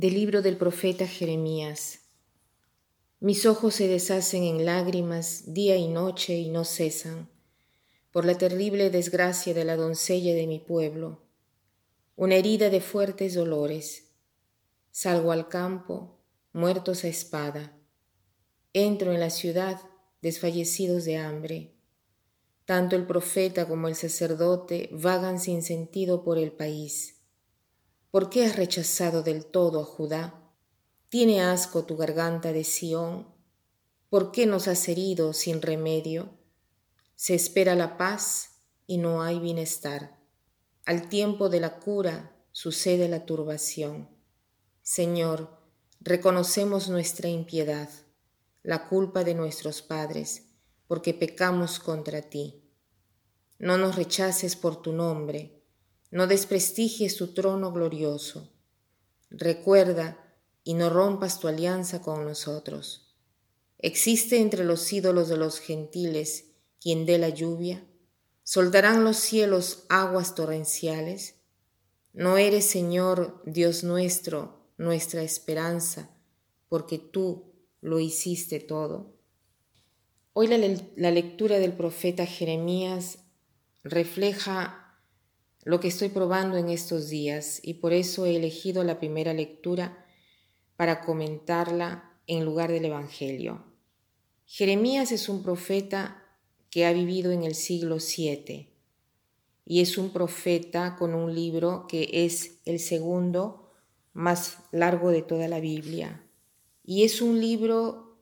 Del libro del profeta Jeremías. Mis ojos se deshacen en lágrimas día y noche y no cesan, por la terrible desgracia de la doncella de mi pueblo, una herida de fuertes dolores. Salgo al campo, muertos a espada. Entro en la ciudad, desfallecidos de hambre. Tanto el profeta como el sacerdote vagan sin sentido por el país ¿Por qué has rechazado del todo a Judá? ¿Tiene asco tu garganta de Sión? ¿Por qué nos has herido sin remedio? Se espera la paz y no hay bienestar. Al tiempo de la cura sucede la turbación. Señor, reconocemos nuestra impiedad, la culpa de nuestros padres, porque pecamos contra ti. No nos rechaces por tu nombre, no desprestigies tu trono glorioso. Recuerda y no rompas tu alianza con nosotros. ¿Existe entre los ídolos de los gentiles quien dé la lluvia? ¿Soltarán los cielos aguas torrenciales? ¿No eres, Señor, Dios nuestro, nuestra esperanza, porque tú lo hiciste todo? Hoy la, la lectura del profeta Jeremías refleja lo que estoy probando en estos días y por eso he elegido la primera lectura para comentarla en lugar del Evangelio. Jeremías es un profeta que ha vivido en el siglo VII y es un profeta con un libro que es el segundo más largo de toda la Biblia y es un libro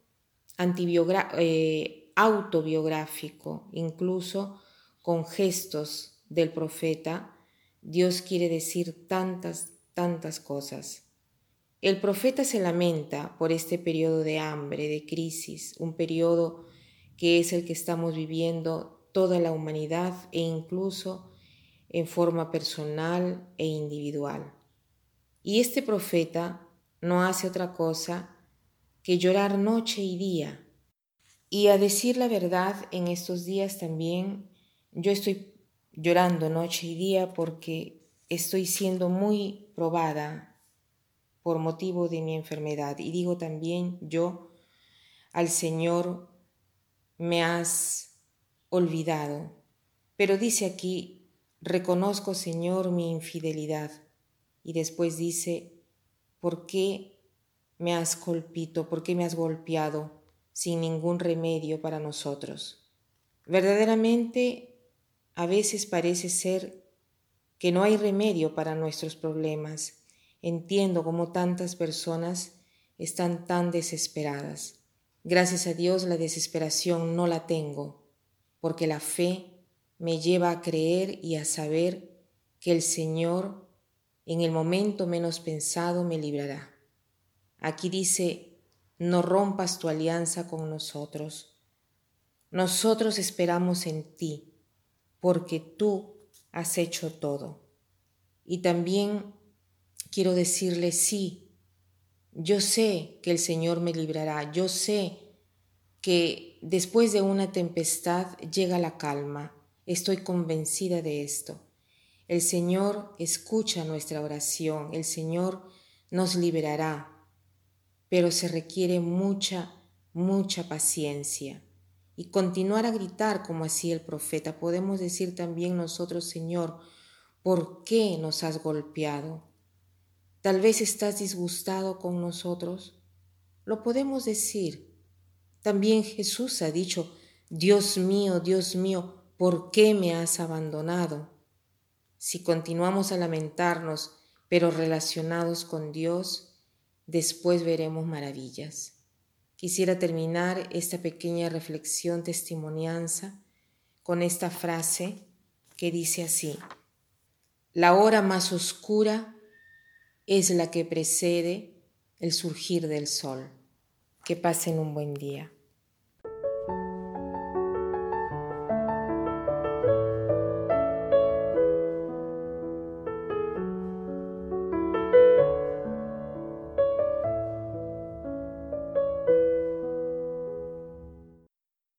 eh, autobiográfico, incluso con gestos del profeta, Dios quiere decir tantas, tantas cosas. El profeta se lamenta por este periodo de hambre, de crisis, un periodo que es el que estamos viviendo toda la humanidad e incluso en forma personal e individual. Y este profeta no hace otra cosa que llorar noche y día. Y a decir la verdad, en estos días también yo estoy llorando noche y día porque estoy siendo muy probada por motivo de mi enfermedad. Y digo también yo al Señor, me has olvidado. Pero dice aquí, reconozco Señor mi infidelidad. Y después dice, ¿por qué me has golpeado? ¿Por qué me has golpeado sin ningún remedio para nosotros? Verdaderamente a veces parece ser que no hay remedio para nuestros problemas. Entiendo cómo tantas personas están tan desesperadas. Gracias a Dios la desesperación no la tengo, porque la fe me lleva a creer y a saber que el Señor en el momento menos pensado me librará. Aquí dice, no rompas tu alianza con nosotros. Nosotros esperamos en ti porque tú has hecho todo. Y también quiero decirle, sí, yo sé que el Señor me librará, yo sé que después de una tempestad llega la calma, estoy convencida de esto. El Señor escucha nuestra oración, el Señor nos liberará, pero se requiere mucha, mucha paciencia y continuar a gritar como hacía el profeta. Podemos decir también nosotros, Señor, ¿por qué nos has golpeado? Tal vez estás disgustado con nosotros. Lo podemos decir. También Jesús ha dicho, Dios mío, Dios mío, ¿por qué me has abandonado? Si continuamos a lamentarnos, pero relacionados con Dios, después veremos maravillas. Quisiera terminar esta pequeña reflexión testimonianza con esta frase que dice así, la hora más oscura es la que precede el surgir del sol. Que pasen un buen día.